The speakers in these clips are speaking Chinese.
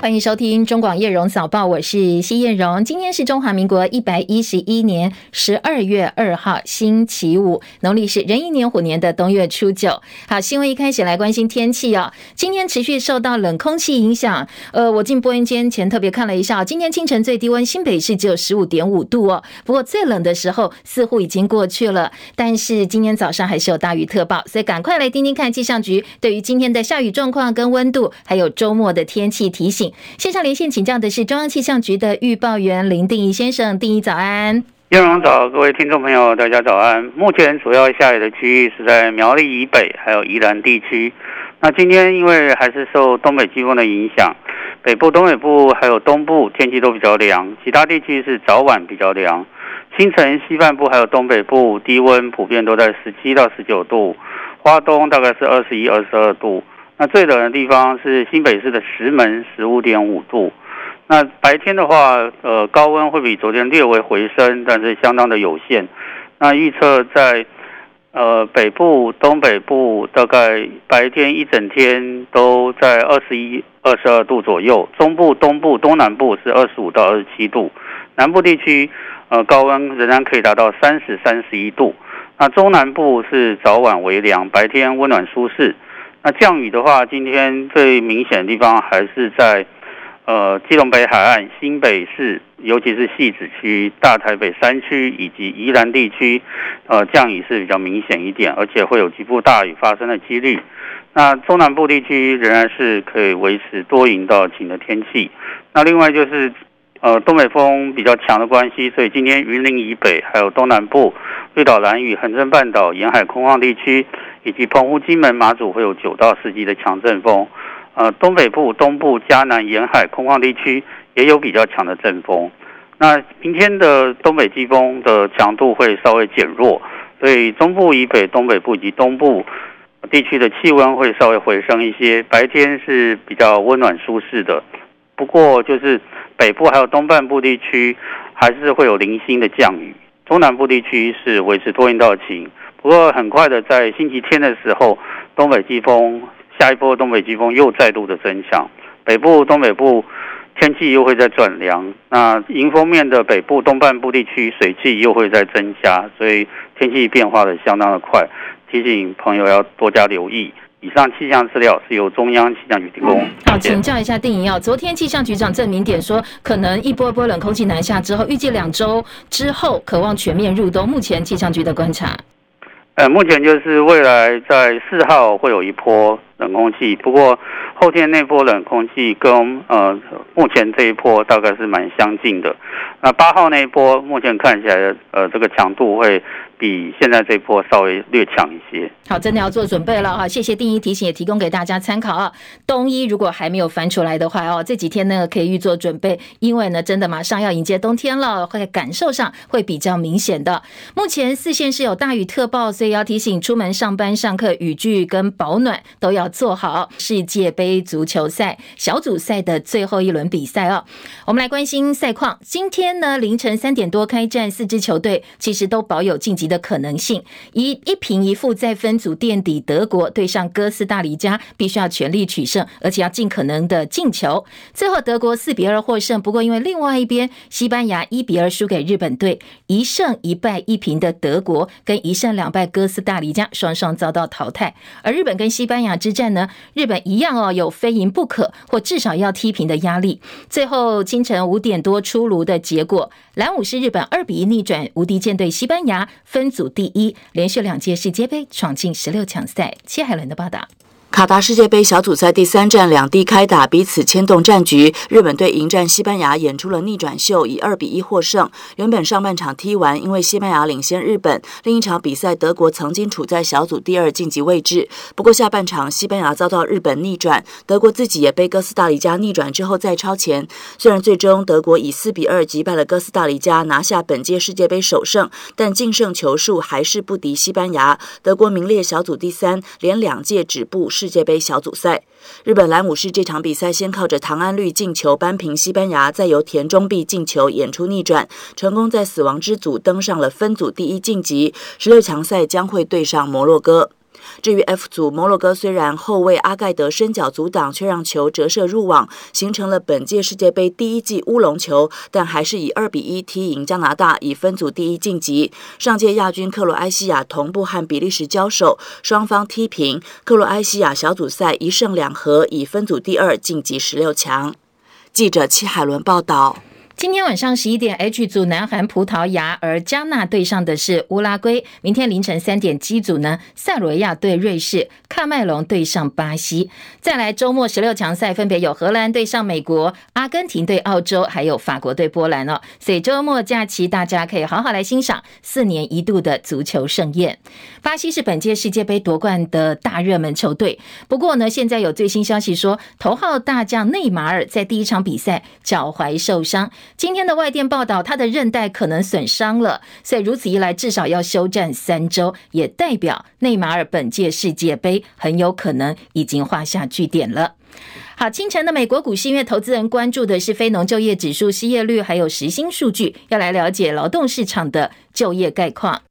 欢迎收听中广叶荣早报，我是谢叶荣。今天是中华民国一百一十一年十二月二号，星期五，农历是壬寅年虎年的冬月初九。好，新闻一开始来关心天气哦。今天持续受到冷空气影响，呃，我进播音间前特别看了一下，今天清晨最低温新北市只有十五点五度哦。不过最冷的时候似乎已经过去了，但是今天早上还是有大雨特报，所以赶快来听听看气象局对于今天的下雨状况跟温度，还有周末的天气提醒。线上连线请教的是中央气象局的预报员林定仪先生，定仪早安。叶荣早，各位听众朋友，大家早安。目前主要下雨的区域是在苗栗以北，还有宜兰地区。那今天因为还是受东北季风的影响，北部、东北部还有东部天气都比较凉，其他地区是早晚比较凉。清晨西半部还有东北部低温普遍都在十七到十九度，花东大概是二十一、二十二度。那最冷的地方是新北市的石门，十五点五度。那白天的话，呃，高温会比昨天略微回升，但是相当的有限。那预测在呃北部、东北部，大概白天一整天都在二十一、二十二度左右。中部、东部、东南部是二十五到二十七度。南部地区，呃，高温仍然可以达到三十、三十一度。那中南部是早晚微凉，白天温暖舒适。那降雨的话，今天最明显的地方还是在，呃，基隆北海岸、新北市，尤其是汐止区、大台北山区以及宜兰地区，呃，降雨是比较明显一点，而且会有局部大雨发生的几率。那中南部地区仍然是可以维持多云到晴的天气。那另外就是，呃，东北风比较强的关系，所以今天云林以北还有东南部、绿岛、兰屿、恒春半岛沿海空旷地区。以及澎湖、金门、马祖会有九到十级的强阵风，呃，东北部、东部、嘉南沿海空旷地区也有比较强的阵风。那明天的东北季风的强度会稍微减弱，所以中部以北、东北部以及东部地区的气温会稍微回升一些，白天是比较温暖舒适的。不过就是北部还有东半部地区还是会有零星的降雨，中南部地区是维持多云到晴。不过很快的，在星期天的时候，东北季风下一波东北季风又再度的增强，北部、东北部天气又会再转凉。那迎风面的北部东半部地区水汽又会再增加，所以天气变化的相当的快，提醒朋友要多加留意。以上气象资料是由中央气象局提供。好，请教一下定仪，昨天气象局长郑明点说，可能一波一波冷空气南下之后，预计两周之后渴望全面入冬。目前气象局的观察。呃，目前就是未来在四号会有一波冷空气，不过后天那波冷空气跟呃目前这一波大概是蛮相近的。那八号那一波目前看起来，呃，这个强度会。比现在这波稍微略强一些。好，真的要做准备了哈。谢谢定一提醒，也提供给大家参考啊。冬衣如果还没有翻出来的话哦，这几天呢可以预做准备，因为呢真的马上要迎接冬天了，会感受上会比较明显的。目前四县是有大雨特报，所以要提醒出门上班、上课，雨具跟保暖都要做好。世界杯足球赛小组赛的最后一轮比赛哦，我们来关心赛况。今天呢凌晨三点多开战，四支球队其实都保有晋级的可能性，一一平一负再分组垫底，德国对上哥斯大黎加，必须要全力取胜，而且要尽可能的进球。最后德国四比二获胜，不过因为另外一边西班牙一比二输给日本队，一胜一败一平的德国跟一胜两败哥斯大黎加双双遭到淘汰。而日本跟西班牙之战呢，日本一样哦，有非赢不可或至少要踢平的压力。最后清晨五点多出炉的结果，蓝武是日本二比一逆转无敌舰队西班牙，分组第一，连续两届世界杯闯进十六强赛。谢海伦的报道。卡达世界杯小组赛第三战，两地开打，彼此牵动战局。日本队迎战西班牙，演出了逆转秀，以二比一获胜。原本上半场踢完，因为西班牙领先日本。另一场比赛，德国曾经处在小组第二晋级位置。不过下半场，西班牙遭到日本逆转，德国自己也被哥斯达黎加逆转之后再超前。虽然最终德国以四比二击败了哥斯达黎加，拿下本届世界杯首胜，但净胜球数还是不敌西班牙。德国名列小组第三，连两届止步。世界杯小组赛，日本蓝武士这场比赛先靠着唐安绿进球扳平西班牙，再由田中碧进球演出逆转，成功在死亡之组登上了分组第一晋级。十六强赛将会对上摩洛哥。至于 F 组，摩洛哥虽然后卫阿盖德伸脚阻挡，却让球折射入网，形成了本届世界杯第一记乌龙球，但还是以二比一踢赢加拿大，以分组第一晋级。上届亚军克罗埃西亚同步和比利时交手，双方踢平，克罗埃西亚小组赛一胜两和，以分组第二晋级十六强。记者戚海伦报道。今天晚上十一点，H 组南韩葡萄牙，而加纳对上的是乌拉圭。明天凌晨三点，G 组呢，塞罗亚对瑞士，喀麦隆对上巴西。再来周末十六强赛，分别有荷兰对上美国，阿根廷对澳洲，还有法国对波兰哦。所以周末假期，大家可以好好来欣赏四年一度的足球盛宴。巴西是本届世界杯夺冠的大热门球队，不过呢，现在有最新消息说，头号大将内马尔在第一场比赛脚踝受伤。今天的外电报道，他的韧带可能损伤了，所以如此一来，至少要休战三周，也代表内马尔本届世界杯很有可能已经画下句点了。好，清晨的美国股市，因为投资人关注的是非农就业指数、失业率还有时薪数据，要来了解劳动市场的就业概况。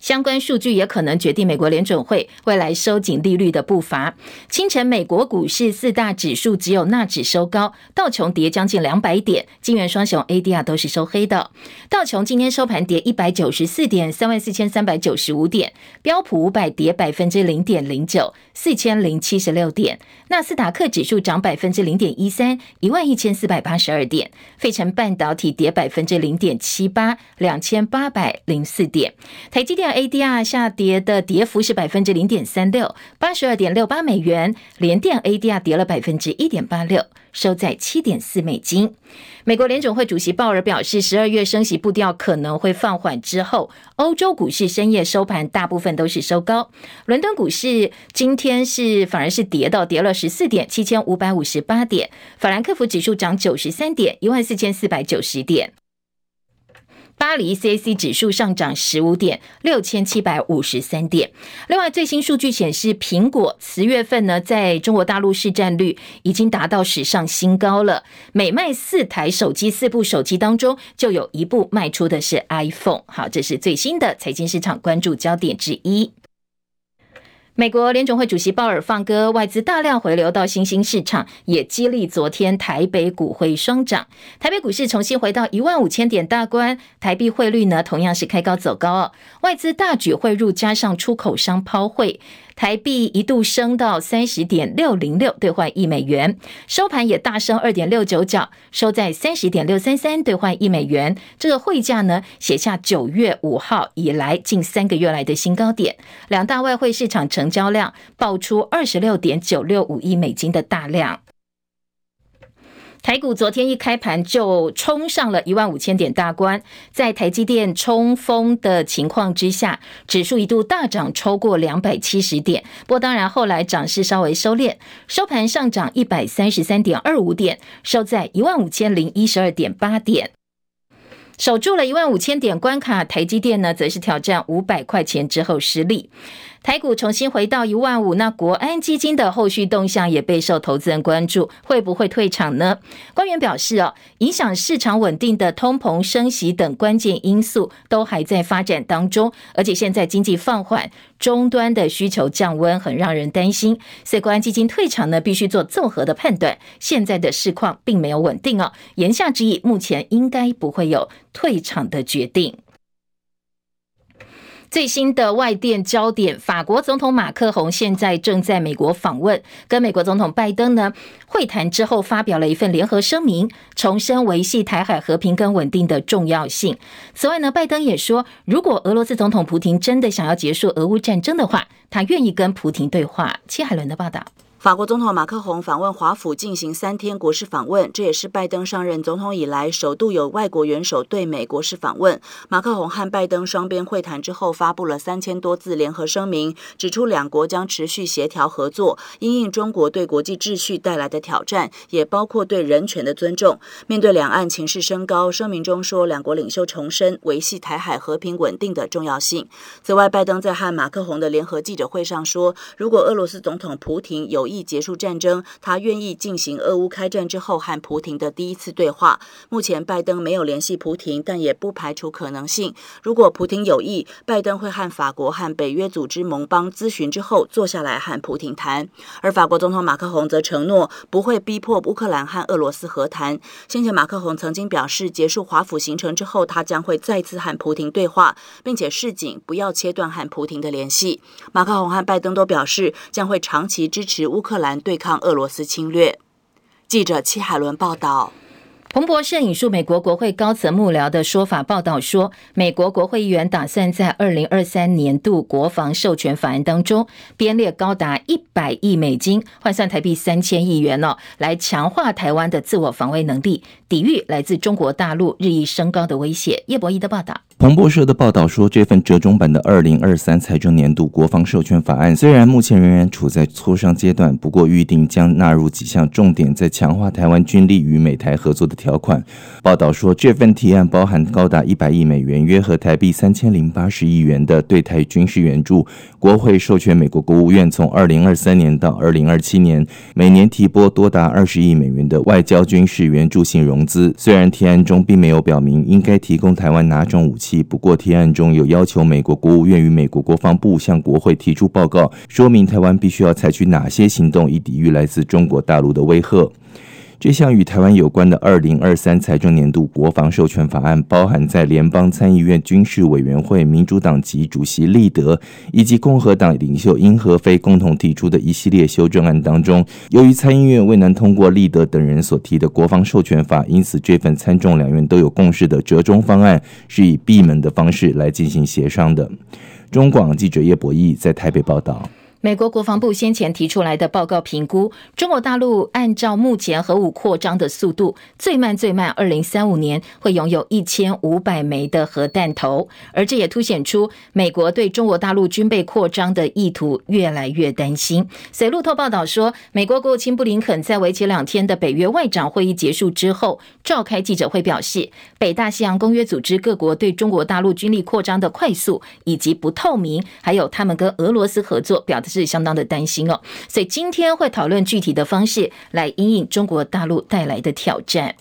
相关数据也可能决定美国联准会未来收紧利率的步伐。清晨，美国股市四大指数只有纳指收高，道琼跌将近两百点，金元双雄 ADR 都是收黑的。道琼今天收盘跌一百九十四点，三万四千三百九十五点；标普五百跌百分之零点零九，四千零七十六点；纳斯达克指数涨百分之零点一三，一万一千四百八十二点；费城半导体跌百分之零点七八，两千八百零四点；台积电。ADR 下跌的跌幅是百分之零点三六，八十二点六八美元。联电 ADR 跌了百分之一点八六，收在七点四美金。美国联准会主席鲍尔表示，十二月升息步调可能会放缓之后，欧洲股市深夜收盘大部分都是收高。伦敦股市今天是反而是跌到跌了十四点，七千五百五十八点。法兰克福指数涨九十三点，一万四千四百九十点。巴黎 CAC 指数上涨十五点，六千七百五十三点。另外，最新数据显示，苹果十月份呢，在中国大陆市占率已经达到史上新高了。每卖四台手机，四部手机当中就有一部卖出的是 iPhone。好，这是最新的财经市场关注焦点之一。美国联准会主席鲍尔放歌，外资大量回流到新兴市场，也激励昨天台北股汇双涨。台北股市重新回到一万五千点大关，台币汇率呢，同样是开高走高。外资大举汇入，加上出口商抛汇。台币一度升到三十点六零六兑换一美元，收盘也大升二点六九角，收在三十点六三三兑换一美元。这个汇价呢，写下九月五号以来近三个月来的新高点。两大外汇市场成交量爆出二十六点九六五亿美金的大量。台股昨天一开盘就冲上了一万五千点大关，在台积电冲锋的情况之下，指数一度大涨超过两百七十点。不过当然后来涨势稍微收敛，收盘上涨一百三十三点二五点，收在一万五千零一十二点八点。守住了一万五千点关卡，台积电呢则是挑战五百块钱之后失利。台股重新回到一万五，那国安基金的后续动向也备受投资人关注，会不会退场呢？官员表示，哦，影响市场稳定的通膨、升息等关键因素都还在发展当中，而且现在经济放缓，终端的需求降温，很让人担心。所以国安基金退场呢，必须做综合的判断。现在的市况并没有稳定哦，言下之意，目前应该不会有退场的决定。最新的外电焦点，法国总统马克宏现在正在美国访问，跟美国总统拜登呢会谈之后，发表了一份联合声明，重申维系台海和平跟稳定的重要性。此外呢，拜登也说，如果俄罗斯总统普廷真的想要结束俄乌战争的话，他愿意跟普廷对话。戚海伦的报道。法国总统马克宏访问华府进行三天国事访问，这也是拜登上任总统以来首度有外国元首对美国事访问。马克宏和拜登双边会谈之后，发布了三千多字联合声明，指出两国将持续协调合作，因应中国对国际秩序带来的挑战，也包括对人权的尊重。面对两岸情势升高，声明中说，两国领袖重申维系台海和平稳定的重要性。此外，拜登在和马克宏的联合记者会上说，如果俄罗斯总统普亭有意结束战争，他愿意进行俄乌开战之后和普亭的第一次对话。目前拜登没有联系普亭，但也不排除可能性。如果普亭有意，拜登会和法国和北约组织盟邦咨询之后坐下来和普亭谈。而法国总统马克宏则承诺不会逼迫乌克兰和俄罗斯和谈。先前马克宏曾经表示，结束华府行程之后，他将会再次和普亭对话，并且示警不要切断和普亭的联系。马克宏和拜登都表示将会长期支持乌乌克兰对抗俄罗斯侵略。记者齐海伦报道。彭博社引述美国国会高层幕僚的说法报道说，美国国会议员打算在二零二三年度国防授权法案当中编列高达一百亿美金，换算台币三千亿元哦，来强化台湾的自我防卫能力，抵御来自中国大陆日益升高的威胁。叶博弈的报道。彭博社的报道说，这份折中版的二零二三财政年度国防授权法案虽然目前仍然处在磋商阶段，不过预定将纳入几项重点，在强化台湾军力与美台合作的条款。报道说，这份提案包含高达一百亿美元（约合台币三千零八十亿元）的对台军事援助。国会授权美国国务院从二零二三年到二零二七年，每年提拨多达二十亿美元的外交军事援助性融资。虽然提案中并没有表明应该提供台湾哪种武器。不过，提案中有要求美国国务院与美国国防部向国会提出报告，说明台湾必须要采取哪些行动以抵御来自中国大陆的威吓。这项与台湾有关的二零二三财政年度国防授权法案，包含在联邦参议院军事委员会民主党籍主席利德以及共和党领袖英和飞共同提出的一系列修正案当中。由于参议院未能通过利德等人所提的国防授权法，因此这份参众两院都有共识的折中方案是以闭门的方式来进行协商的。中广记者叶博义在台北报道。美国国防部先前提出来的报告评估，中国大陆按照目前核武扩张的速度，最慢最慢，二零三五年会拥有一千五百枚的核弹头，而这也凸显出美国对中国大陆军备扩张的意图越来越担心。随路透报道说，美国国务卿布林肯在为期两天的北约外长会议结束之后，召开记者会表示，北大西洋公约组织各国对中国大陆军力扩张的快速以及不透明，还有他们跟俄罗斯合作表是相当的担心哦，所以今天会讨论具体的方式来因应中国大陆带来的挑战。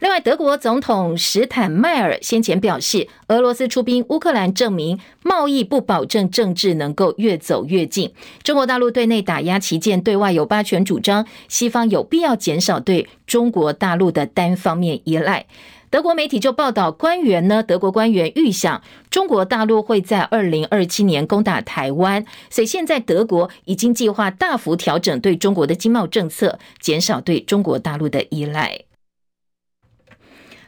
另外，德国总统史坦迈尔先前表示，俄罗斯出兵乌克兰，证明贸易不保证政治能够越走越近。中国大陆对内打压旗舰，对外有霸权主张，西方有必要减少对中国大陆的单方面依赖。德国媒体就报道，官员呢，德国官员预想中国大陆会在二零二七年攻打台湾，所以现在德国已经计划大幅调整对中国的经贸政策，减少对中国大陆的依赖。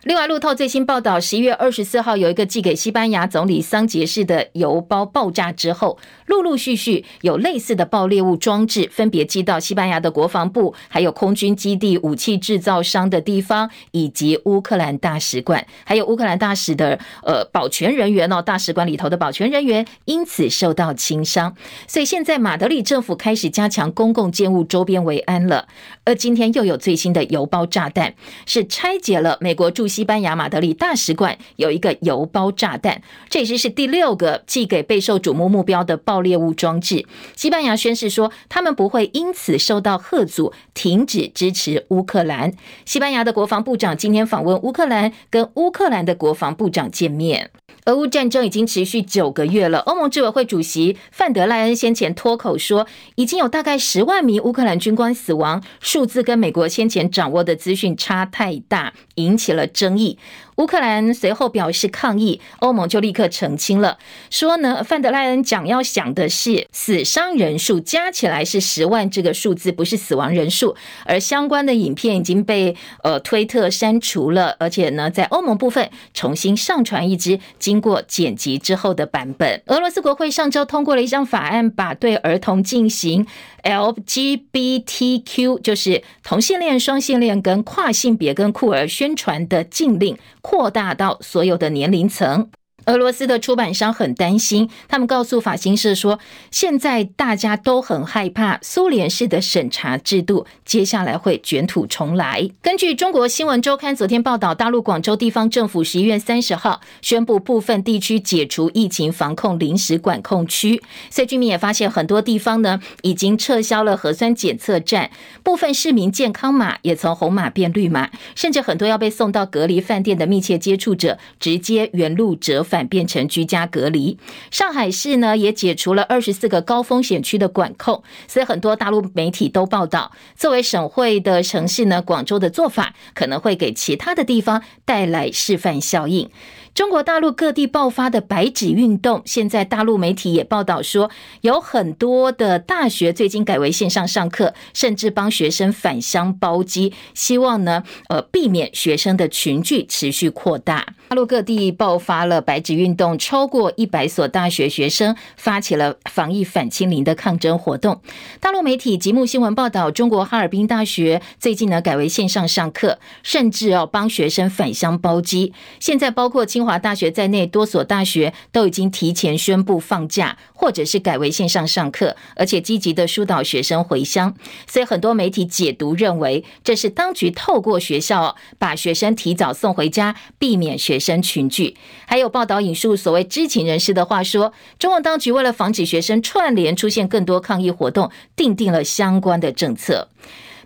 另外，路透最新报道，十一月二十四号有一个寄给西班牙总理桑杰士的邮包爆炸之后，陆陆续续有类似的爆裂物装置分别寄到西班牙的国防部、还有空军基地、武器制造商的地方，以及乌克兰大使馆，还有乌克兰大使的呃保全人员哦，大使馆里头的保全人员因此受到轻伤。所以现在马德里政府开始加强公共建物周边维安了。而今天又有最新的邮包炸弹，是拆解了美国驻。西班牙马德里大使馆有一个邮包炸弹，这已经是第六个寄给备受瞩目目标的爆裂物装置。西班牙宣示说，他们不会因此受到吓阻，停止支持乌克兰。西班牙的国防部长今天访问乌克兰，跟乌克兰的国防部长见面。俄乌战争已经持续九个月了。欧盟执委会主席范德赖恩先前脱口说，已经有大概十万名乌克兰军官死亡，数字跟美国先前掌握的资讯差太大，引起了争议。乌克兰随后表示抗议，欧盟就立刻澄清了，说呢，范德赖恩讲要想的是死伤人数加起来是十万这个数字，不是死亡人数。而相关的影片已经被呃推特删除了，而且呢，在欧盟部分重新上传一支经过剪辑之后的版本。俄罗斯国会上周通过了一项法案，把对儿童进行 LGBTQ，就是同性恋、双性恋跟跨性别跟酷儿宣传的禁令。扩大到所有的年龄层。俄罗斯的出版商很担心，他们告诉法新社说，现在大家都很害怕苏联式的审查制度接下来会卷土重来。根据中国新闻周刊昨天报道，大陆广州地方政府十一月三十号宣布部分地区解除疫情防控临时管控区，所以居民也发现很多地方呢已经撤销了核酸检测站，部分市民健康码也从红码变绿码，甚至很多要被送到隔离饭店的密切接触者直接原路折反变成居家隔离。上海市呢也解除了二十四个高风险区的管控，所以很多大陆媒体都报道，作为省会的城市呢，广州的做法可能会给其他的地方带来示范效应。中国大陆各地爆发的白纸运动，现在大陆媒体也报道说，有很多的大学最近改为线上上课，甚至帮学生返乡包机，希望呢，呃，避免学生的群聚持续扩大。大陆各地爆发了白纸运动，超过一百所大学学生发起了防疫反清零的抗争活动。大陆媒体极目新闻报道，中国哈尔滨大学最近呢改为线上上课，甚至哦帮学生返乡包机。现在包括清清华大学在内，多所大学都已经提前宣布放假，或者是改为线上上课，而且积极的疏导学生回乡。所以很多媒体解读认为，这是当局透过学校把学生提早送回家，避免学生群聚。还有报道引述所谓知情人士的话说，中共当局为了防止学生串联出现更多抗议活动，订定了相关的政策。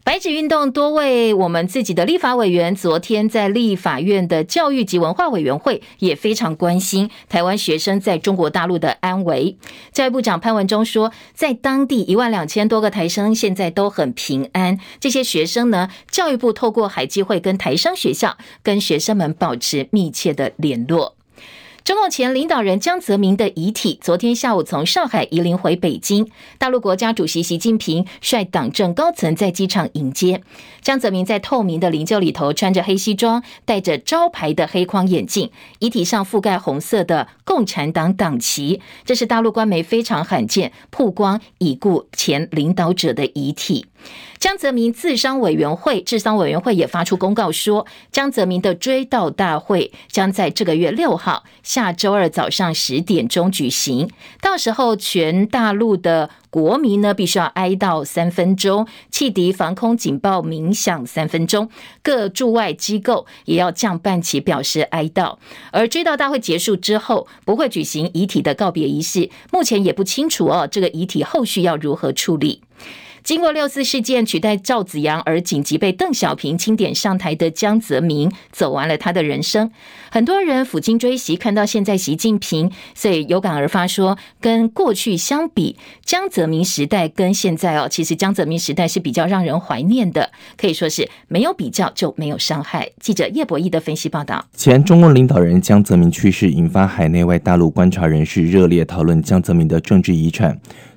白纸运动，多位我们自己的立法委员昨天在立法院的教育及文化委员会也非常关心台湾学生在中国大陆的安危。教育部长潘文忠说，在当地一万两千多个台生现在都很平安。这些学生呢，教育部透过海基会跟台商学校跟学生们保持密切的联络。中共前领导人江泽民的遗体昨天下午从上海移灵回北京，大陆国家主席习近平率党政高层在机场迎接。江泽民在透明的灵柩里头，穿着黑西装，戴着招牌的黑框眼镜，遗体上覆盖红色的共产党党旗，这是大陆官媒非常罕见曝光已故前领导者的遗体。江泽民治丧委员会、治丧委员会也发出公告说，江泽民的追悼大会将在这个月六号下周二早上十点钟举行，到时候全大陆的国民呢必须要哀悼三分钟，汽笛、防空警报鸣响三分钟，各驻外机构也要降半旗表示哀悼。而追悼大会结束之后，不会举行遗体的告别仪式，目前也不清楚哦，这个遗体后续要如何处理。经过六四事件取代赵紫阳而紧急被邓小平钦点上台的江泽民，走完了他的人生。很多人抚今追昔，看到现在习近平，所以有感而发说，跟过去相比，江泽民时代跟现在哦，其实江泽民时代是比较让人怀念的，可以说是没有比较就没有伤害。记者叶博义的分析报道。前中共领导人江泽民去世，引发海内外大陆观察人士热烈讨论江泽民的政治遗产。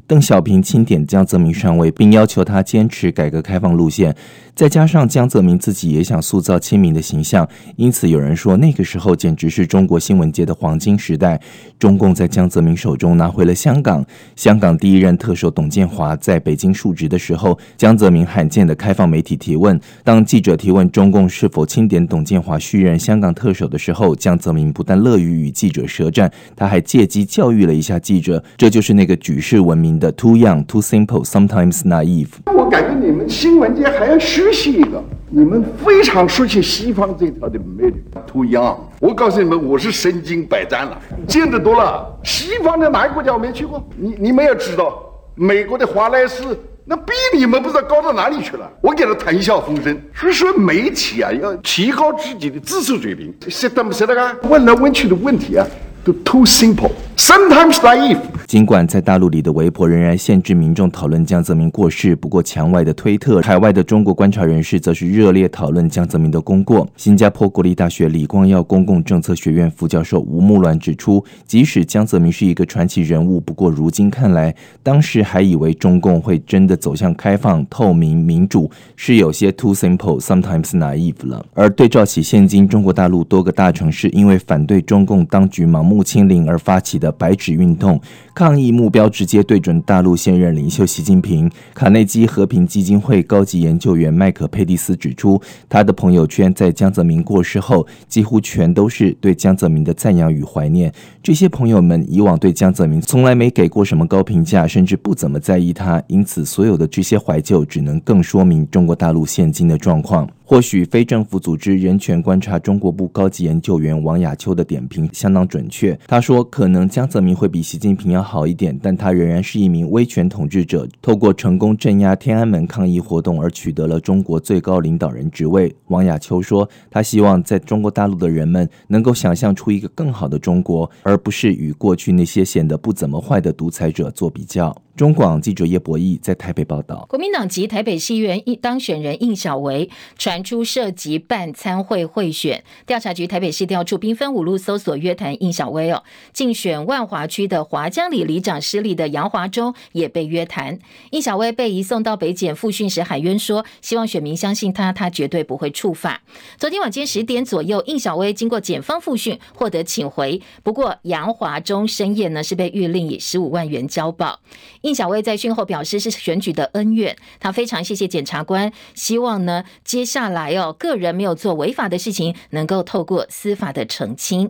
邓小平钦点江泽民上位，并要求他坚持改革开放路线。再加上江泽民自己也想塑造亲民的形象，因此有人说那个时候简直是中国新闻界的黄金时代。中共在江泽民手中拿回了香港。香港第一任特首董建华在北京述职的时候，江泽民罕见的开放媒体提问。当记者提问中共是否钦点董建华续任香港特首的时候，江泽民不但乐于与记者舌战，他还借机教育了一下记者。这就是那个举世闻名。的 too young, too simple, sometimes naive。我感觉你们新闻界还要学习一个，你们非常熟悉西方这套的魅力。too young，我告诉你们，我是身经百战了，见得多了。西方的哪个国家我没去过？你你们要知道，美国的华莱士那比你们不知道高到哪里去了。我给他谈笑风生。所以说媒体啊，要提高自己的知识水平。是的不是的啊？问来问去的问题啊。都 Too simple, sometimes naive。尽管在大陆里的微博仍然限制民众讨论江泽民过世，不过墙外的推特、海外的中国观察人士则是热烈讨论江泽民的功过。新加坡国立大学李光耀公共政策学院副教授吴木鸾指出，即使江泽民是一个传奇人物，不过如今看来，当时还以为中共会真的走向开放、透明、民主，是有些 too simple, sometimes naive 了。而对照起现今中国大陆多个大城市因为反对中共当局盲目清零而发起的白纸运动，抗议目标直接对准大陆现任领袖习近平。卡内基和平基金会高级研究员麦克佩蒂斯指出，他的朋友圈在江泽民过世后，几乎全都是对江泽民的赞扬与怀念。这些朋友们以往对江泽民从来没给过什么高评价，甚至不怎么在意他，因此所有的这些怀旧，只能更说明中国大陆现今的状况。或许非政府组织人权观察中国部高级研究员王亚秋的点评相当准确。他说，可能江泽民会比习近平要好一点，但他仍然是一名威权统治者，透过成功镇压天安门抗议活动而取得了中国最高领导人职位。王亚秋说，他希望在中国大陆的人们能够想象出一个更好的中国，而不是与过去那些显得不怎么坏的独裁者做比较。中广记者叶博义在台北报道，国民党籍台北市议员当选人应小薇传出涉及办参会贿选，调查局台北市调处兵分五路搜索约谈应小薇哦，竞选万华区的华江里里长失利的杨华忠也被约谈，应小薇被移送到北检复讯时喊冤说，希望选民相信他，他绝对不会触法。昨天晚间十点左右，应小薇经过检方复讯获得请回，不过杨华忠深夜呢是被諭令以十五万元交保。应小薇在讯后表示，是选举的恩怨，他非常谢谢检察官，希望呢接下来哦，个人没有做违法的事情，能够透过司法的澄清。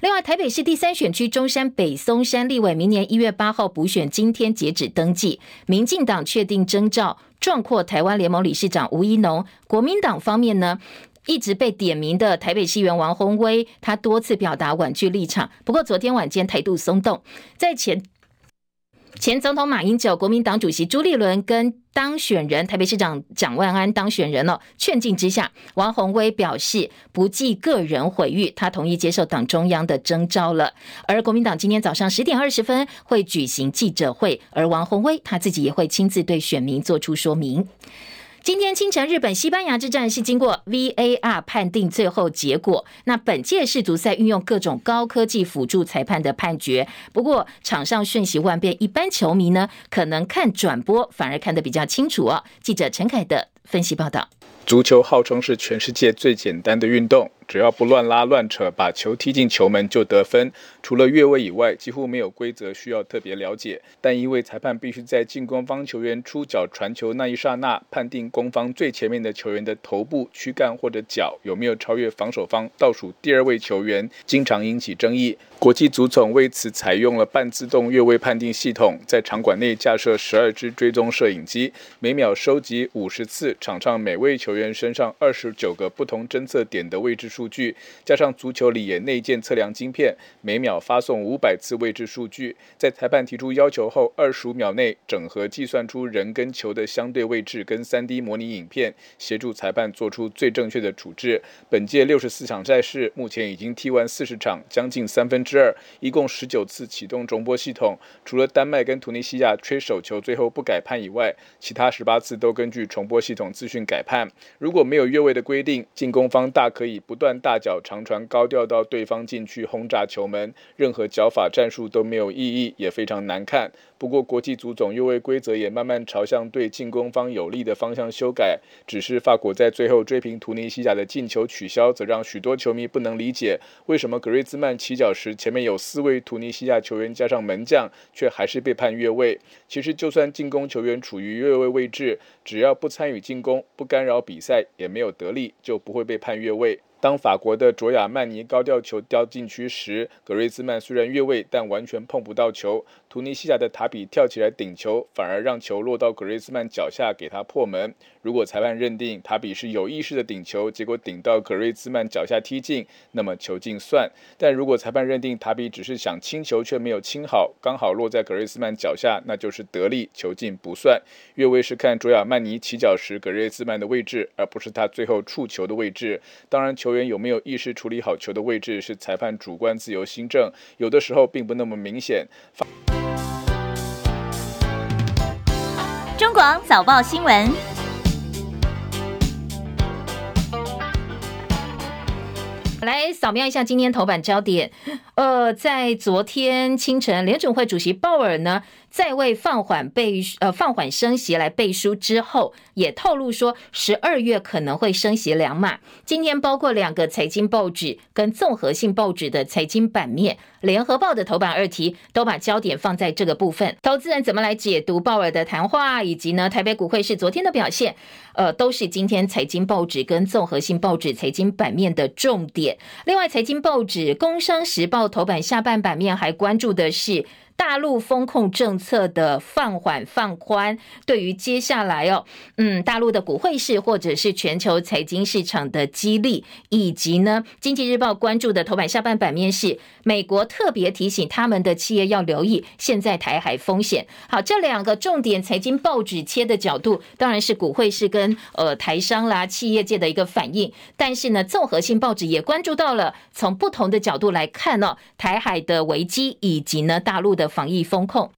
另外，台北市第三选区中山北松山立委明年一月八号补选，今天截止登记，民进党确定征召壮阔台湾联盟理事长吴怡农，国民党方面呢，一直被点名的台北市议员王宏威，他多次表达婉拒立场，不过昨天晚间态度松动，在前。前总统马英九、国民党主席朱立伦跟当选人台北市长蒋万安当选人了，劝进之下，王鸿薇表示不计个人毁誉，他同意接受党中央的征召了。而国民党今天早上十点二十分会举行记者会，而王鸿薇他自己也会亲自对选民做出说明。今天清晨，日本西班牙之战是经过 VAR 判定最后结果。那本届世足赛运用各种高科技辅助裁判的判决，不过场上瞬息万变，一般球迷呢可能看转播反而看得比较清楚哦。记者陈凯的分析报道。足球号称是全世界最简单的运动。只要不乱拉乱扯，把球踢进球门就得分。除了越位以外，几乎没有规则需要特别了解。但因为裁判必须在进攻方球员出脚传球那一刹那，判定攻方最前面的球员的头部、躯干或者脚有没有超越防守方倒数第二位球员，经常引起争议。国际足总为此采用了半自动越位判定系统，在场馆内架设十二支追踪摄影机，每秒收集五十次场上每位球员身上二十九个不同侦测点的位置数。数据加上足球里也内建测量晶片，每秒发送五百次位置数据，在裁判提出要求后，二十五秒内整合计算出人跟球的相对位置跟三 D 模拟影片，协助裁判做出最正确的处置。本届六十四场赛事，目前已经踢完四十场，将近三分之二，一共十九次启动重播系统。除了丹麦跟突尼西亚吹手球最后不改判以外，其他十八次都根据重播系统资讯改判。如果没有越位的规定，进攻方大可以不断。大脚长传高调到对方禁区轰炸球门，任何脚法战术都没有意义，也非常难看。不过，国际足总越位规则也慢慢朝向对进攻方有利的方向修改。只是法国在最后追平突尼西亚的进球取消，则让许多球迷不能理解，为什么格瑞兹曼起脚时前面有四位突尼西亚球员加上门将，却还是被判越位。其实，就算进攻球员处于越位位置，只要不参与进攻、不干扰比赛、也没有得利，就不会被判越位。当法国的卓雅曼尼高吊球掉进去时，格瑞兹曼虽然越位，但完全碰不到球。突尼西亚的塔比跳起来顶球，反而让球落到格瑞兹曼脚下，给他破门。如果裁判认定塔比是有意识的顶球，结果顶到格瑞兹曼脚下踢进，那么球进算；但如果裁判认定塔比只是想清球却没有清好，刚好落在格瑞兹曼脚下，那就是得力，球进不算。越位是看卓亚曼尼起脚时格瑞兹曼的位置，而不是他最后触球的位置。当然，球员有没有意识处理好球的位置是裁判主观自由心证，有的时候并不那么明显。广早报新闻。来扫描一下今天头版焦点。呃，在昨天清晨，联准会主席鲍尔呢在为放缓背呃放缓升息来背书之后，也透露说十二月可能会升息两码。今天包括两个财经报纸跟综合性报纸的财经版面，联合报的头版二题都把焦点放在这个部分。投资人怎么来解读鲍尔的谈话，以及呢台北股会是昨天的表现？呃，都是今天财经报纸跟综合性报纸财经版面的重点。另外，财经报纸《工商时报》头版下半版面还关注的是。大陆风控政策的放缓放宽，对于接下来哦，嗯，大陆的股汇市或者是全球财经市场的激励，以及呢，《经济日报》关注的头版下半版面是美国特别提醒他们的企业要留意现在台海风险。好，这两个重点财经报纸切的角度，当然是股汇市跟呃台商啦、企业界的一个反应。但是呢，综合性报纸也关注到了从不同的角度来看哦，台海的危机以及呢大陆的。防疫风控。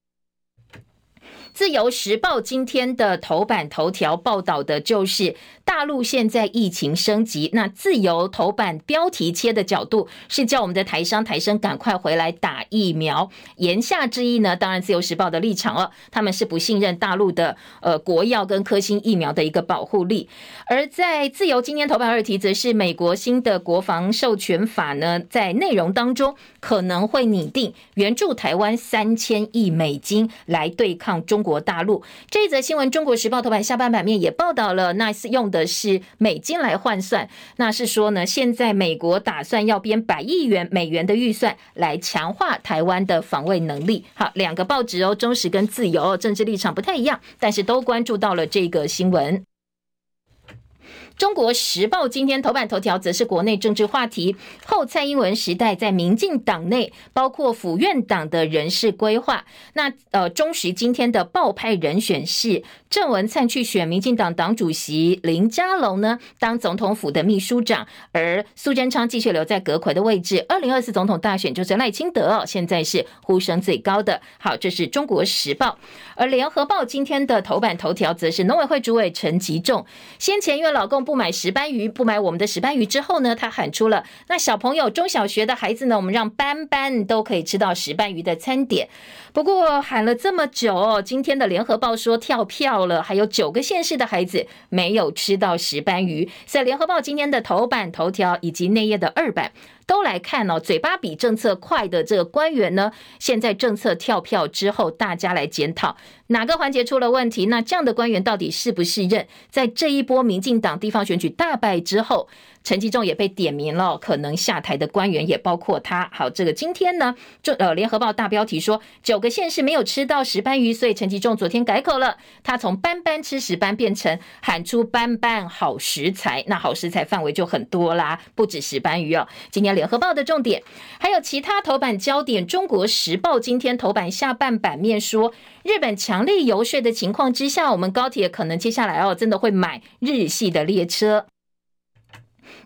自由时报今天的头版头条报道的就是大陆现在疫情升级。那自由头版标题切的角度是叫我们的台商台生赶快回来打疫苗。言下之意呢，当然自由时报的立场哦，他们是不信任大陆的呃国药跟科兴疫苗的一个保护力。而在自由今天头版二题则是美国新的国防授权法呢，在内容当中可能会拟定援助台湾三千亿美金来对抗中。国大陆这一则新闻，《中国时报》头版下半版面也报道了，那次用的是美金来换算，那是说呢，现在美国打算要编百亿元美元的预算来强化台湾的防卫能力。好，两个报纸哦，中时跟自由，政治立场不太一样，但是都关注到了这个新闻。中国时报今天头版头条则是国内政治话题，后蔡英文时代在民进党内包括府院党的人事规划。那呃，中时今天的报派人选是郑文灿去选民进党党主席林佳龙呢，当总统府的秘书长，而苏贞昌继续留在阁揆的位置。二零二四总统大选就是赖清德哦，现在是呼声最高的。好，这是中国时报，而联合报今天的头版头条则是农委会主委陈吉仲先前因为老公。不买石斑鱼，不买我们的石斑鱼之后呢，他喊出了：那小朋友中小学的孩子呢，我们让班班都可以吃到石斑鱼的餐点。不过喊了这么久，今天的联合报说跳票了，还有九个县市的孩子没有吃到石斑鱼。所以联合报今天的头版头条以及内页的二版。都来看哦，嘴巴比政策快的这个官员呢，现在政策跳票之后，大家来检讨哪个环节出了问题？那这样的官员到底是不是任？在这一波民进党地方选举大败之后。陈吉仲也被点名了，可能下台的官员也包括他。好，这个今天呢，就呃联合报大标题说九个县市没有吃到石斑鱼，所以陈吉仲昨天改口了，他从班班吃石斑变成喊出班班好食材，那好食材范围就很多啦，不止石斑鱼哦。今天联合报的重点还有其他头版焦点，中国时报今天头版下半版面说，日本强力游说的情况之下，我们高铁可能接下来哦真的会买日系的列车。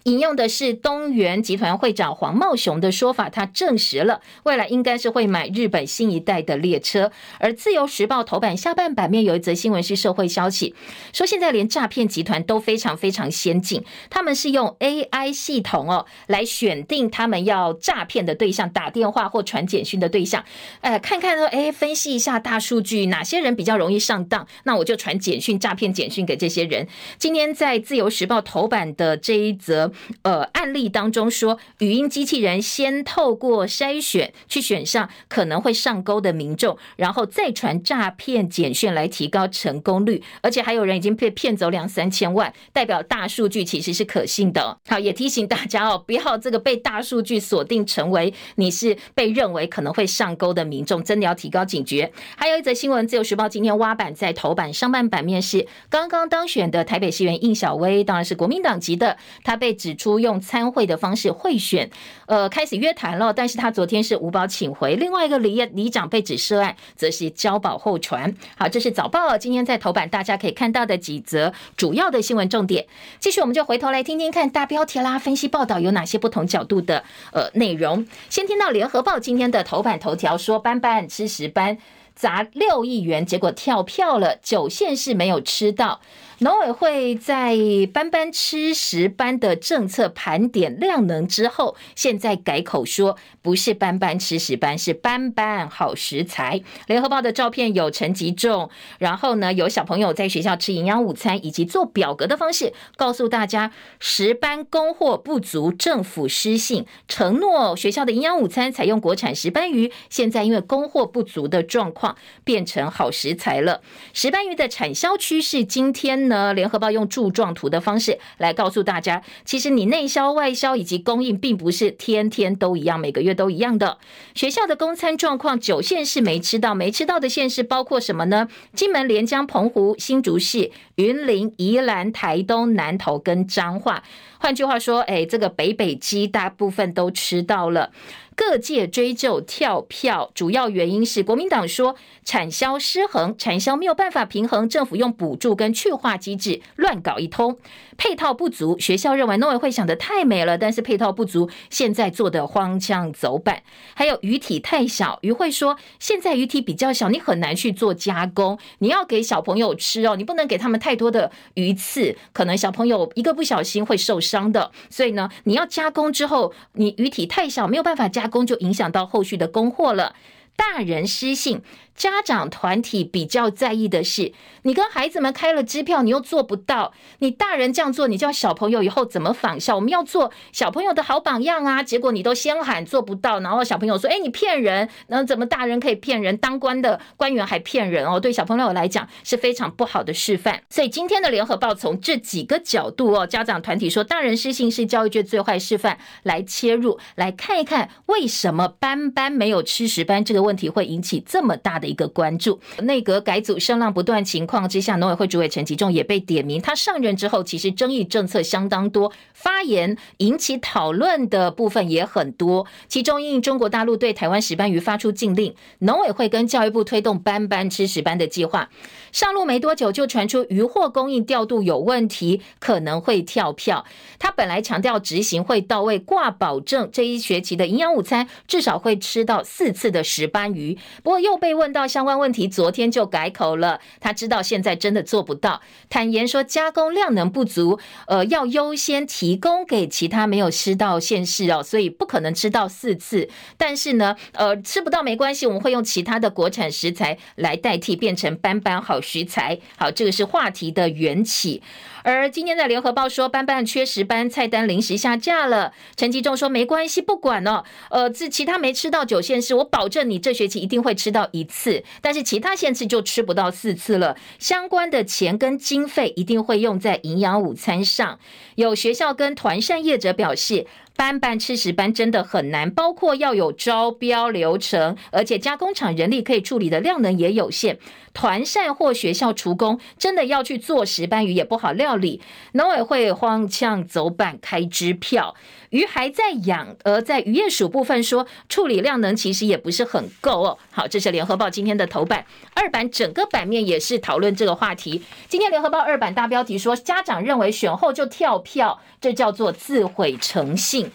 引用的是东元集团会长黄茂雄的说法，他证实了未来应该是会买日本新一代的列车。而自由时报头版下半版面有一则新闻是社会消息，说现在连诈骗集团都非常非常先进，他们是用 AI 系统哦来选定他们要诈骗的对象，打电话或传简讯的对象，呃，看看说，哎，分析一下大数据，哪些人比较容易上当，那我就传简讯诈骗简讯给这些人。今天在自由时报头版的这一则。呃，案例当中说，语音机器人先透过筛选去选上可能会上钩的民众，然后再传诈骗简讯来提高成功率，而且还有人已经被骗走两三千万，代表大数据其实是可信的。好，也提醒大家哦，不要这个被大数据锁定成为你是被认为可能会上钩的民众，真的要提高警觉。还有一则新闻，《自由时报》今天挖版在头版上半版面是刚刚当选的台北市议员应小薇，当然是国民党籍的，他被指。指出用参会的方式贿选，呃，开始约谈了，但是他昨天是无保请回。另外一个里里长被指涉案，则是交保候传。好，这是早报今天在头版大家可以看到的几则主要的新闻重点。继续，我们就回头来听听看大标题啦，分析报道有哪些不同角度的呃内容。先听到联合报今天的头版头条说，班班吃石斑砸六亿元，结果跳票了，九县市没有吃到。农委会在班班吃食班的政策盘点量能之后，现在改口说不是班班吃食班，是班班好食材。联合报的照片有陈吉仲，然后呢有小朋友在学校吃营养午餐，以及做表格的方式告诉大家食班供货不足，政府失信，承诺学校的营养午餐采用国产石斑鱼，现在因为供货不足的状况，变成好食材了。石斑鱼的产销趋势，今天。呢？联合报用柱状图的方式来告诉大家，其实你内销、外销以及供应，并不是天天都一样，每个月都一样的。学校的供餐状况，九县市没吃到，没吃到的县市包括什么呢？金门、连江、澎湖、新竹市、云林、宜兰、台东、南投跟彰化。换句话说，哎，这个北北基大部分都吃到了。各界追究跳票，主要原因是国民党说产销失衡，产销没有办法平衡，政府用补助跟去化机制乱搞一通，配套不足。学校认为农委会想得太美了，但是配套不足，现在做的荒腔走板。还有鱼体太小，鱼会说现在鱼体比较小，你很难去做加工，你要给小朋友吃哦，你不能给他们太多的鱼刺，可能小朋友一个不小心会受伤的。所以呢，你要加工之后，你鱼体太小，没有办法加工，就影响到后续的供货了。大人失信。家长团体比较在意的是，你跟孩子们开了支票，你又做不到。你大人这样做，你叫小朋友以后怎么仿效？我们要做小朋友的好榜样啊！结果你都先喊做不到，然后小朋友说：“哎，你骗人！”那怎么大人可以骗人？当官的官员还骗人哦？对小朋友来讲是非常不好的示范。所以今天的联合报从这几个角度哦，家长团体说大人失信是教育界最坏示范，来切入来看一看为什么班班没有吃食班这个问题会引起这么大的。一个关注，内阁改组声浪不断情况之下，农委会主委陈吉仲也被点名。他上任之后，其实争议政策相当多，发言引起讨论的部分也很多。其中，因中国大陆对台湾石斑鱼发出禁令，农委会跟教育部推动班班吃石斑的计划上路没多久，就传出鱼货供应调度有问题，可能会跳票。他本来强调执行会到位，挂保证这一学期的营养午餐至少会吃到四次的石斑鱼。不过又被问到。到相关问题，昨天就改口了。他知道现在真的做不到，坦言说加工量能不足，呃，要优先提供给其他没有吃到县市哦，所以不可能吃到四次。但是呢，呃，吃不到没关系，我们会用其他的国产食材来代替，变成斑斑好食材。好，这个是话题的缘起。而今天在联合报说，班班缺食班菜单临时下架了。陈吉仲说没关系，不管哦，呃，这其他没吃到九县市，我保证你这学期一定会吃到一次。次但是其他县市就吃不到四次了。相关的钱跟经费一定会用在营养午餐上。有学校跟团膳业者表示。班班吃食班真的很难，包括要有招标流程，而且加工厂人力可以处理的量能也有限。团膳或学校厨工真的要去做石斑鱼也不好料理。农委会荒腔走板开支票，鱼还在养，而在渔业署部分说处理量能其实也不是很够哦。好，这是联合报今天的头版，二版整个版面也是讨论这个话题。今天联合报二版大标题说，家长认为选后就跳票，这叫做自毁诚信。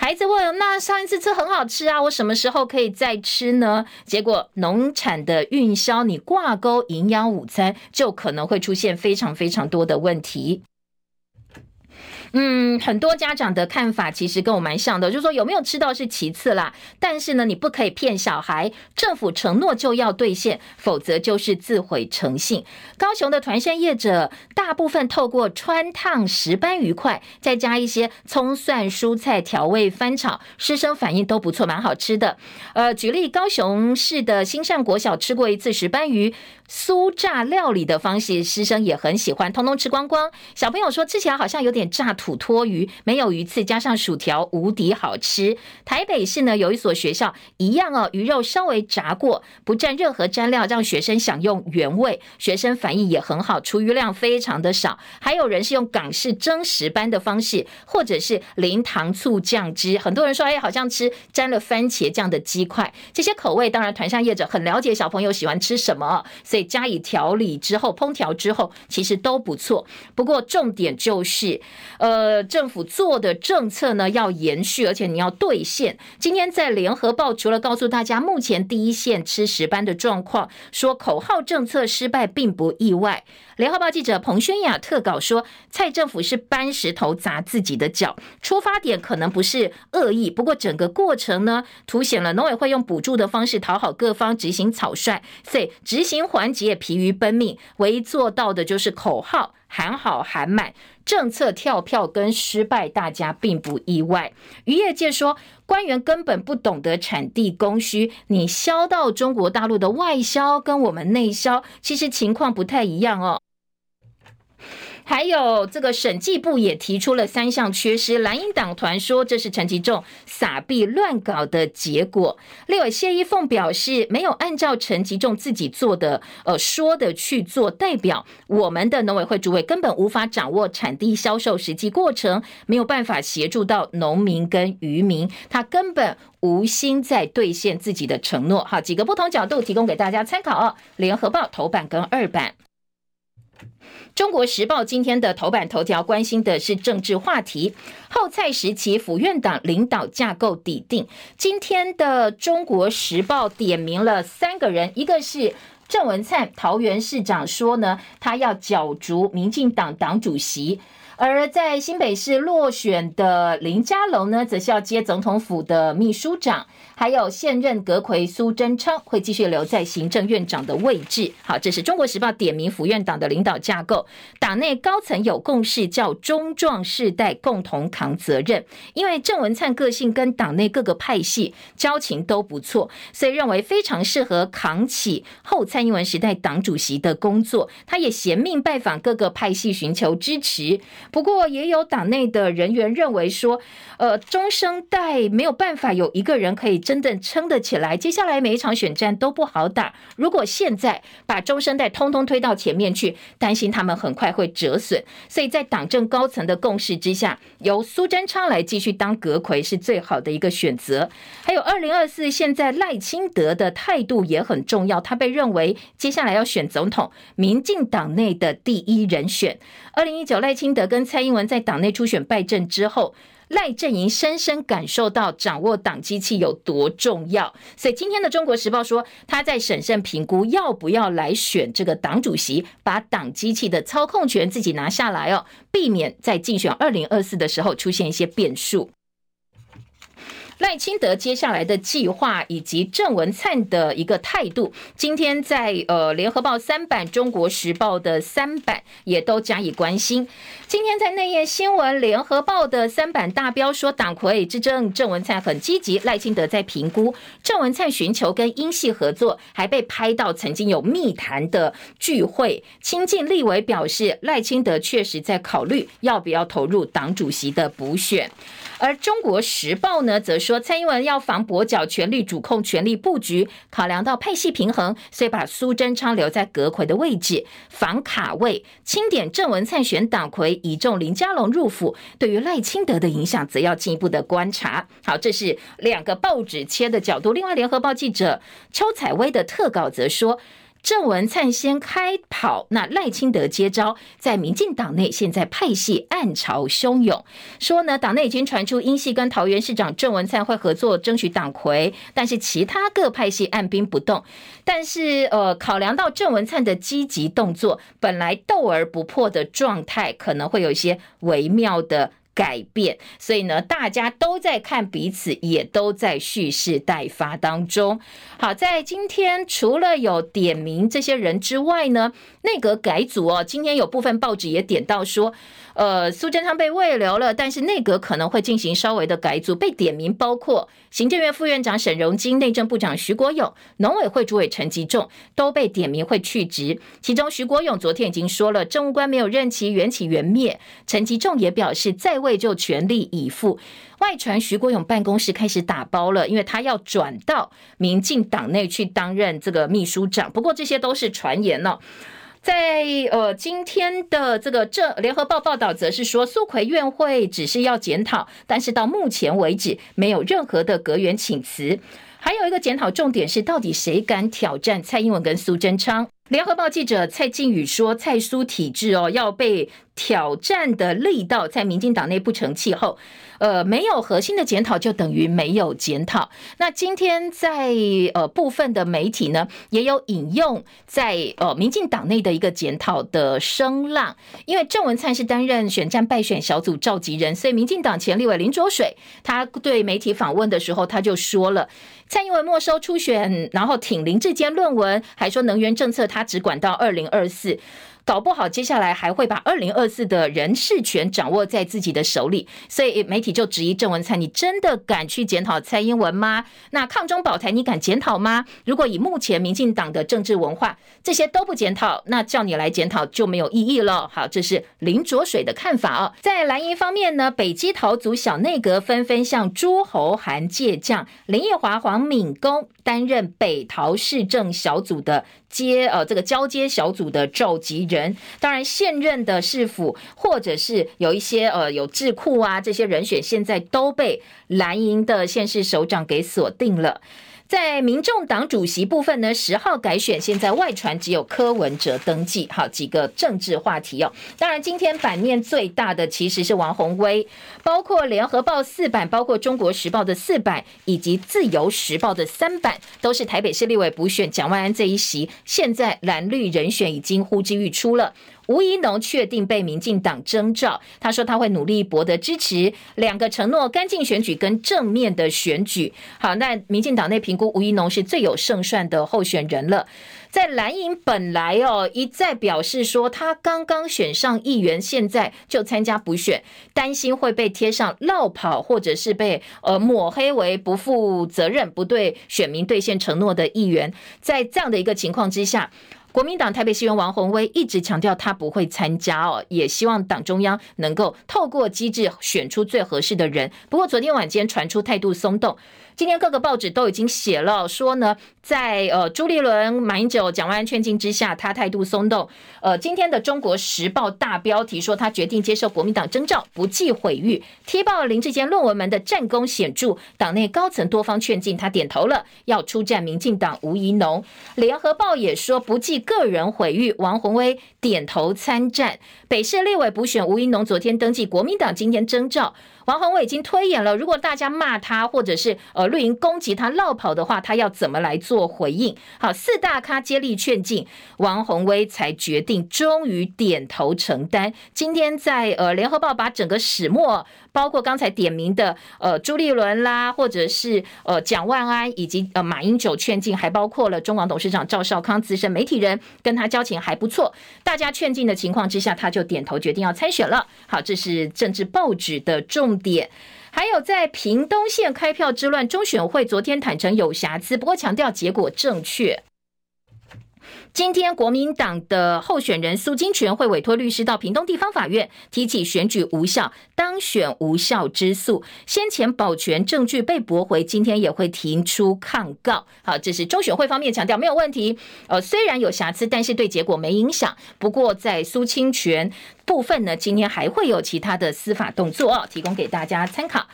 孩子问：“那上一次吃很好吃啊，我什么时候可以再吃呢？”结果农产的运销，你挂钩营养午餐，就可能会出现非常非常多的问题。嗯，很多家长的看法其实跟我蛮像的，就是说有没有吃到是其次啦，但是呢，你不可以骗小孩，政府承诺就要兑现，否则就是自毁诚信。高雄的团膳业者大部分透过穿烫石斑鱼块，再加一些葱蒜蔬菜调味翻炒，师生反应都不错，蛮好吃的。呃，举例高雄市的新善国小吃过一次石斑鱼酥炸料理的方式，师生也很喜欢，通通吃光光。小朋友说吃起来好像有点炸。土托鱼没有鱼刺，加上薯条，无敌好吃。台北市呢有一所学校一样哦，鱼肉稍微炸过，不蘸任何蘸料，让学生享用原味。学生反应也很好，厨余量非常的少。还有人是用港式蒸石斑的方式，或者是淋糖醋酱汁。很多人说，哎，好像吃沾了番茄酱的鸡块。这些口味当然团膳业者很了解小朋友喜欢吃什么，所以加以调理之后，烹调之后其实都不错。不过重点就是，呃。呃，政府做的政策呢要延续，而且你要兑现。今天在联合报除了告诉大家目前第一线吃石斑的状况，说口号政策失败并不意外。联合报记者彭轩雅特稿说，蔡政府是搬石头砸自己的脚，出发点可能不是恶意，不过整个过程呢，凸显了农委会用补助的方式讨好各方，执行草率，所以执行环节疲于奔命，唯一做到的就是口号喊好喊满，政策跳票跟失败，大家并不意外。渔业界说，官员根本不懂得产地供需，你销到中国大陆的外销跟我们内销其实情况不太一样哦。还有这个审计部也提出了三项缺失，蓝营党团说这是陈吉仲撒币乱搞的结果。立委谢依凤表示，没有按照陈吉仲自己做的呃说的去做，代表我们的农委会主委根本无法掌握产地销售实际过程，没有办法协助到农民跟渔民，他根本无心在兑现自己的承诺。好，几个不同角度提供给大家参考哦。联合报头版跟二版。中国时报今天的头版头条关心的是政治话题，后蔡时期府院党领导架构底定。今天的中国时报点名了三个人，一个是郑文灿，桃园市长说呢，他要角逐民进党党主席。而在新北市落选的林佳龙呢，则是要接总统府的秘书长，还有现任阁揆苏贞昌会继续留在行政院长的位置。好，这是中国时报点名府院党的领导架构，党内高层有共识，叫中壮世代共同扛责任。因为郑文灿个性跟党内各个派系交情都不错，所以认为非常适合扛起后蔡英文时代党主席的工作。他也衔命拜访各个派系，寻求支持。不过，也有党内的人员认为说，呃，中生代没有办法有一个人可以真正撑得起来，接下来每一场选战都不好打。如果现在把中生代通通推到前面去，担心他们很快会折损。所以在党政高层的共识之下，由苏贞昌来继续当阁揆是最好的一个选择。还有二零二四，现在赖清德的态度也很重要，他被认为接下来要选总统，民进党内的第一人选。二零一九赖清德跟蔡英文在党内初选败阵之后，赖阵营深深感受到掌握党机器有多重要，所以今天的《中国时报》说，他在审慎评估要不要来选这个党主席，把党机器的操控权自己拿下来哦，避免在竞选二零二四的时候出现一些变数。赖清德接下来的计划以及郑文灿的一个态度，今天在呃联合报三版、中国时报的三版也都加以关心。今天在内页新闻，联合报的三版大标说，党魁之争，郑文灿很积极，赖清德在评估。郑文灿寻求跟英系合作，还被拍到曾经有密谈的聚会。亲近立委表示，赖清德确实在考虑要不要投入党主席的补选。而中国时报呢，则是说蔡英文要防跛脚，全力主控，全力布局，考量到派系平衡，所以把苏贞昌留在阁揆的位置，防卡位，清点郑文灿选党魁，倚重林佳龙入府。对于赖清德的影响，则要进一步的观察。好，这是两个报纸切的角度。另外，联合报记者邱采薇的特稿则说。郑文灿先开跑，那赖清德接招，在民进党内现在派系暗潮汹涌，说呢，党内已经传出英系跟桃园市长郑文灿会合作争取党魁，但是其他各派系按兵不动。但是呃，考量到郑文灿的积极动作，本来斗而不破的状态，可能会有一些微妙的。改变，所以呢，大家都在看彼此，也都在蓄势待发当中。好，在今天除了有点名这些人之外呢，内阁改组哦，今天有部分报纸也点到说。呃，苏贞昌被慰留了，但是内阁可能会进行稍微的改组，被点名包括行政院副院长沈荣金、内政部长徐国勇、农委会主委陈吉仲都被点名会去职。其中徐国勇昨天已经说了，政务官没有任期，缘起缘灭。陈吉仲也表示在位就全力以赴。外传徐国勇办公室开始打包了，因为他要转到民进党内去担任这个秘书长。不过这些都是传言呢、哦。在呃今天的这个这联合报报道则是说，苏奎院会只是要检讨，但是到目前为止没有任何的阁员请辞。还有一个检讨重点是，到底谁敢挑战蔡英文跟苏贞昌？联合报记者蔡靖宇说：“蔡苏体制哦，要被挑战的力道，在民进党内不成气候。呃，没有核心的检讨，就等于没有检讨。那今天在呃部分的媒体呢，也有引用在呃民进党内的一个检讨的声浪。因为郑文灿是担任选战败选小组召集人，所以民进党前立委林卓水他对媒体访问的时候，他就说了。”蔡英文没收初选，然后挺林志坚论文，还说能源政策他只管到二零二四。搞不好接下来还会把二零二四的人事权掌握在自己的手里，所以媒体就质疑郑文灿：你真的敢去检讨蔡英文吗？那抗中保台你敢检讨吗？如果以目前民进党的政治文化，这些都不检讨，那叫你来检讨就没有意义了。好，这是林卓水的看法哦。在蓝营方面呢，北基桃组小内阁纷纷向诸侯韩借将，林奕华、黄敏公担任北桃市政小组的接呃这个交接小组的召集人。当然，现任的市府或者是有一些呃有智库啊，这些人选现在都被蓝营的县市首长给锁定了。在民众党主席部分呢，十号改选，现在外传只有柯文哲登记。好，几个政治话题哦。当然，今天版面最大的其实是王宏威，包括联合报四版，包括中国时报的四版，以及自由时报的三版，都是台北市立委补选蒋万安这一席。现在蓝绿人选已经呼之欲出了。吴怡农确定被民进党征召，他说他会努力博得支持，两个承诺：干净选举跟正面的选举。好，那民进党内评估吴怡农是最有胜算的候选人了。在蓝营本来哦一再表示说他刚刚选上议员，现在就参加补选，担心会被贴上落跑，或者是被呃抹黑为不负责任、不对选民兑现承诺的议员。在这样的一个情况之下。国民党台北市议员王宏威一直强调他不会参加哦，也希望党中央能够透过机制选出最合适的人。不过昨天晚间传出态度松动。今天各个报纸都已经写了，说呢，在呃朱立伦、马英九、蒋万安劝进之下，他态度松动。呃，今天的《中国时报》大标题说，他决定接受国民党征召，不计毁誉。踢爆林志坚论文门的战功显著，党内高层多方劝进，他点头了，要出战民进党吴怡农。《联合报》也说，不计个人毁誉，王鸿薇点头参战。北市立委补选，吴怡农昨天登记，国民党今天征召。王宏威已经推演了，如果大家骂他，或者是呃绿营攻击他落跑的话，他要怎么来做回应？好，四大咖接力劝进，王宏威才决定，终于点头承担。今天在呃联合报把整个始末，包括刚才点名的呃朱立伦啦，或者是呃蒋万安以及呃马英九劝进，还包括了中广董事长赵少康资深媒体人，跟他交情还不错，大家劝进的情况之下，他就点头决定要参选了。好，这是政治报纸的重点，还有在屏东县开票之乱，中选会昨天坦承有瑕疵，不过强调结果正确。今天，国民党的候选人苏金泉会委托律师到屏东地方法院提起选举无效、当选无效之诉。先前保全证据被驳回，今天也会提出抗告。好，这是中选会方面强调没有问题。呃，虽然有瑕疵，但是对结果没影响。不过在苏清泉部分呢，今天还会有其他的司法动作哦，提供给大家参考。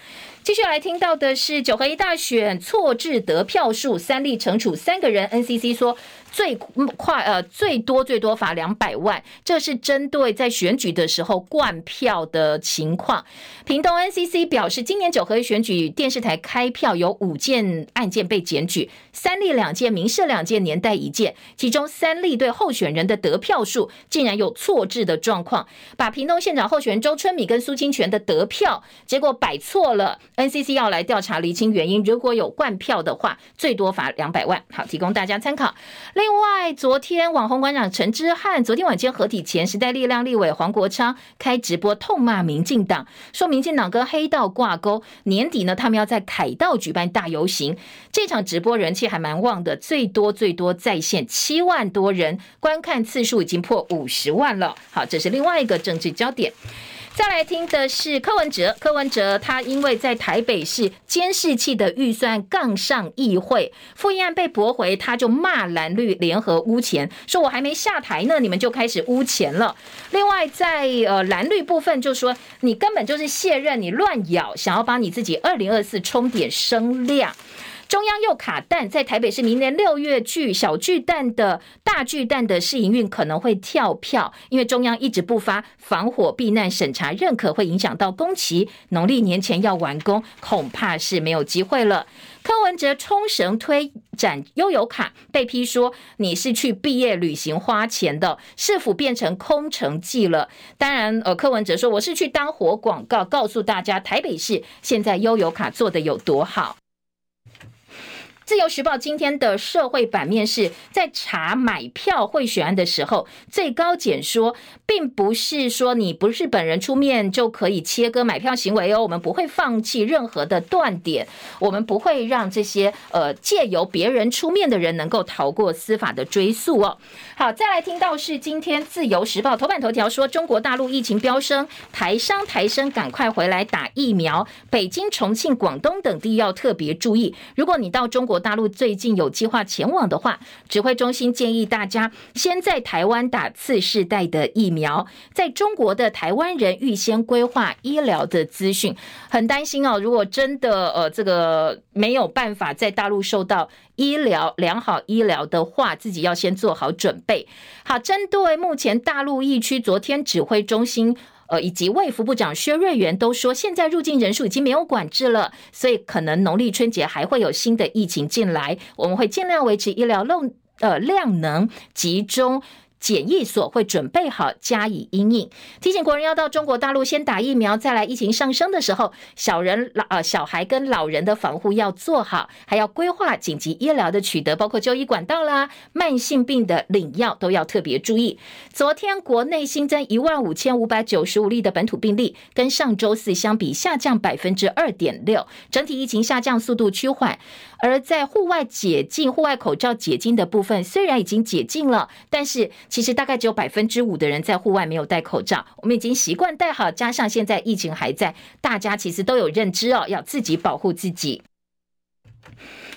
继续来听到的是九合一大选错置得票数，三例惩处三个人，NCC 说。最快呃，最多最多罚两百万，这是针对在选举的时候灌票的情况。屏东 NCC 表示，今年九合一选举电视台开票有五件案件被检举，三例两件，民事两件，年代一件，其中三例对候选人的得票数竟然有错置的状况，把屏东县长候选人周春米跟苏清泉的得票结果摆错了。NCC 要来调查厘清原因，如果有灌票的话，最多罚两百万。好，提供大家参考。另另外，昨天网红馆长陈之汉昨天晚间合体前，时代力量立委黄国昌开直播痛骂民进党，说民进党跟黑道挂钩。年底呢，他们要在凯道举办大游行，这场直播人气还蛮旺的，最多最多在线七万多人，观看次数已经破五十万了。好，这是另外一个政治焦点。再来听的是柯文哲，柯文哲他因为在台北市监视器的预算杠上议会，复议案被驳回，他就骂蓝绿联合污钱，说我还没下台呢，你们就开始污钱了。另外在呃蓝绿部分就说你根本就是卸任，你乱咬，想要帮你自己二零二四充点声量。中央又卡蛋，在台北市明年六月巨小巨蛋的大巨蛋的试营运可能会跳票，因为中央一直不发防火避难审查认可，会影响到工期，农历年前要完工，恐怕是没有机会了。柯文哲冲绳推展悠游卡，被批说你是去毕业旅行花钱的，是否变成空城计了？当然，呃，柯文哲说我是去当活广告，告诉大家台北市现在悠游卡做的有多好。自由时报今天的社会版面是在查买票贿选案的时候，最高检说，并不是说你不是本人出面就可以切割买票行为哦，我们不会放弃任何的断点，我们不会让这些呃借由别人出面的人能够逃过司法的追诉哦。好，再来听到是今天自由时报头版头条说，中国大陆疫情飙升，台商台生赶快回来打疫苗，北京、重庆、广东等地要特别注意，如果你到中国。大陆最近有计划前往的话，指挥中心建议大家先在台湾打次世代的疫苗，在中国的台湾人预先规划医疗的资讯。很担心哦，如果真的呃这个没有办法在大陆受到医疗良好医疗的话，自己要先做好准备。好，针对目前大陆疫区，昨天指挥中心。呃，以及卫福部长薛瑞元都说，现在入境人数已经没有管制了，所以可能农历春节还会有新的疫情进来，我们会尽量维持医疗漏呃量能集中。检疫所会准备好加以阴影，提醒国人要到中国大陆先打疫苗，再来疫情上升的时候，小人老呃小孩跟老人的防护要做好，还要规划紧急医疗的取得，包括就医管道啦，慢性病的领药都要特别注意。昨天国内新增一万五千五百九十五例的本土病例，跟上周四相比下降百分之二点六，整体疫情下降速度趋缓。而在户外解禁、户外口罩解禁的部分，虽然已经解禁了，但是其实大概只有百分之五的人在户外没有戴口罩。我们已经习惯戴好，加上现在疫情还在，大家其实都有认知哦，要自己保护自己。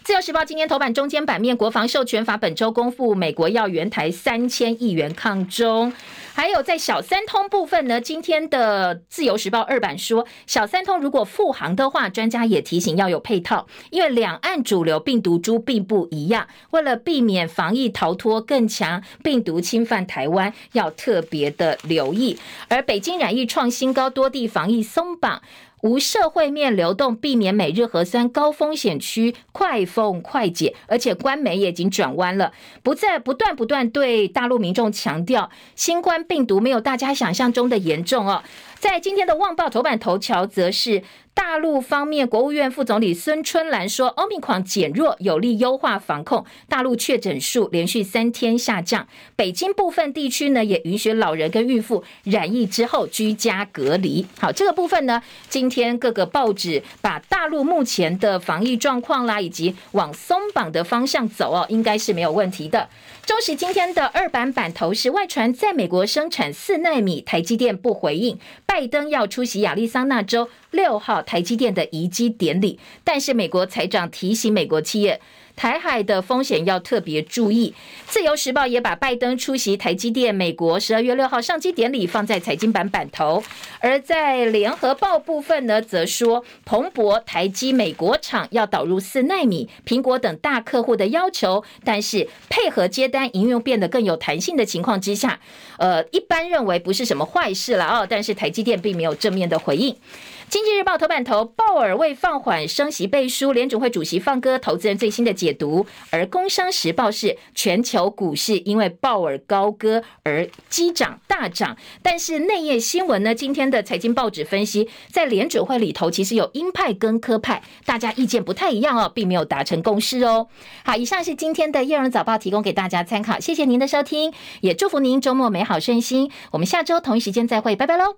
自由时报今天头版中间版面，国防授权法本周公布，美国要援台三千亿元抗中。还有在小三通部分呢，今天的自由时报二版说，小三通如果复航的话，专家也提醒要有配套，因为两岸主流病毒株并不一样，为了避免防疫逃脱更强，病毒侵犯台湾，要特别的留意。而北京染疫创新高，多地防疫松绑。无社会面流动，避免每日核酸高风险区快封快解，而且官媒也已经转弯了，不再不断不断对大陆民众强调，新冠病毒没有大家想象中的严重哦。在今天的《旺报》头版头条，则是大陆方面，国务院副总理孙春兰说，Omicron 减弱有利优化防控。大陆确诊数连续三天下降，北京部分地区呢也允许老人跟孕妇染疫之后居家隔离。好，这个部分呢，今天各个报纸把大陆目前的防疫状况啦，以及往松绑的方向走哦，应该是没有问题的。中时今天的二版版头是外传，在美国生产四奈米，台积电不回应。拜登要出席亚利桑那州六号台积电的移机典礼，但是美国财长提醒美国企业。台海的风险要特别注意。自由时报也把拜登出席台积电美国十二月六号上机典礼放在财经版版头，而在联合报部分呢，则说彭博台积美国厂要导入四奈米，苹果等大客户的要求，但是配合接单营运变得更有弹性的情况之下，呃，一般认为不是什么坏事了哦。但是台积电并没有正面的回应。经济日报头版头，鲍尔为放缓升息背书，联准会主席放歌，投资人最新的解读。而工商时报是全球股市因为鲍尔高歌而激涨大涨，但是内页新闻呢？今天的财经报纸分析，在联准会里头其实有鹰派跟鸽派，大家意见不太一样哦，并没有达成共识哦。好，以上是今天的《叶荣早报》提供给大家参考，谢谢您的收听，也祝福您周末美好顺心。我们下周同一时间再会，拜拜喽。